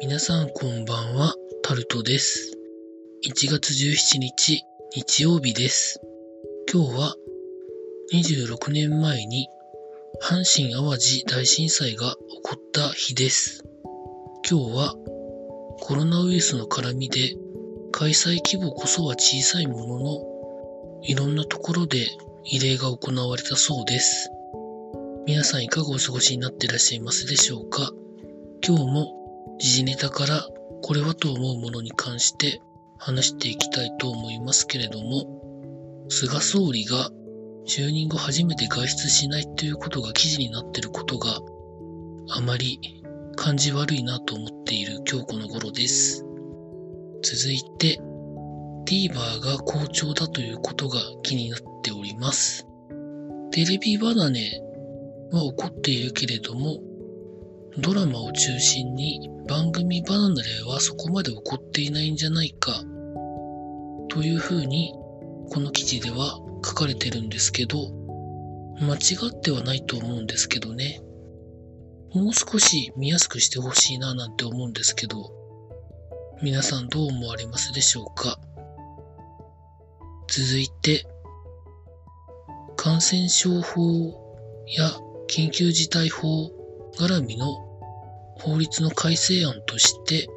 皆さんこんばんは、タルトです。1月17日、日曜日です。今日は26年前に阪神淡路大震災が起こった日です。今日はコロナウイルスの絡みで開催規模こそは小さいもののいろんなところで慰霊が行われたそうです。皆さんいかがお過ごしになっていらっしゃいますでしょうか？今日も時事ネタからこれはと思うものに関して話していきたいと思いますけれども、菅総理が就任後初めて外出しないということが記事になっていることがあまり感じ悪いなと思っている今日この頃です。続いて、TVer が好調だということが気になっております。テレビ離れは起こっているけれども、ドラマを中心に番組離れはそこまで起こっていないんじゃないか、というふうにこの記事では書かれてるんですけど、間違ってはないと思うんですけどね。もう少し見やすくしてほしいななんて思うんですけど、皆さんどう思われますでしょうか？続いて、感染症法や緊急事態法絡みの法律の改正案として、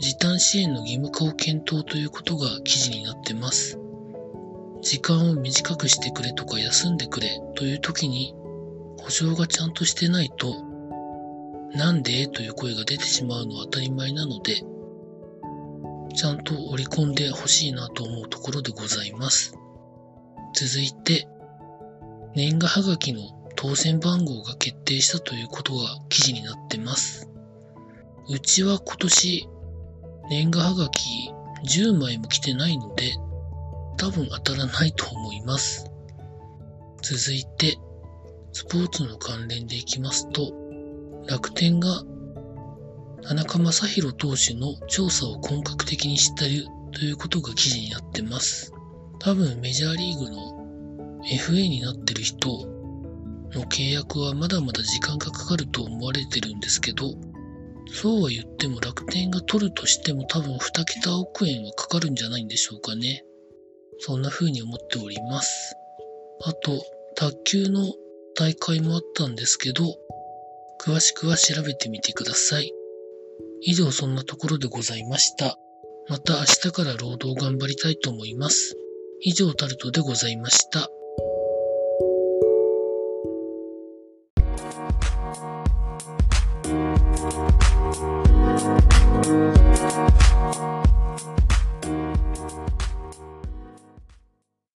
時短支援の義務化を検討ということが記事になってます。時間を短くしてくれとか休んでくれという時に保証がちゃんとしてないと、なんでという声が出てしまうのは当たり前なので、ちゃんと織り込んでほしいなと思うところでございます。続いて、年賀はがきの当選番号が決定したということが記事になってます。うちは今年年賀はがき10枚も来てないので多分当たらないと思います。続いてスポーツの関連でいきますと楽天が田中将大投手の調査を本格的にしてるということが記事になってます。多分メジャーリーグの FA になってる人の契約はまだまだ時間がかかると思われてるんですけど、そうは言っても楽天が取るとしても多分2桁億円はかかるんじゃないんでしょうかね。そんな風に思っております。あと、卓球の大会もあったんですけど、詳しくは調べてみてください。以上そんなところでございました。また明日から労働頑張りたいと思います。以上タルトでございました。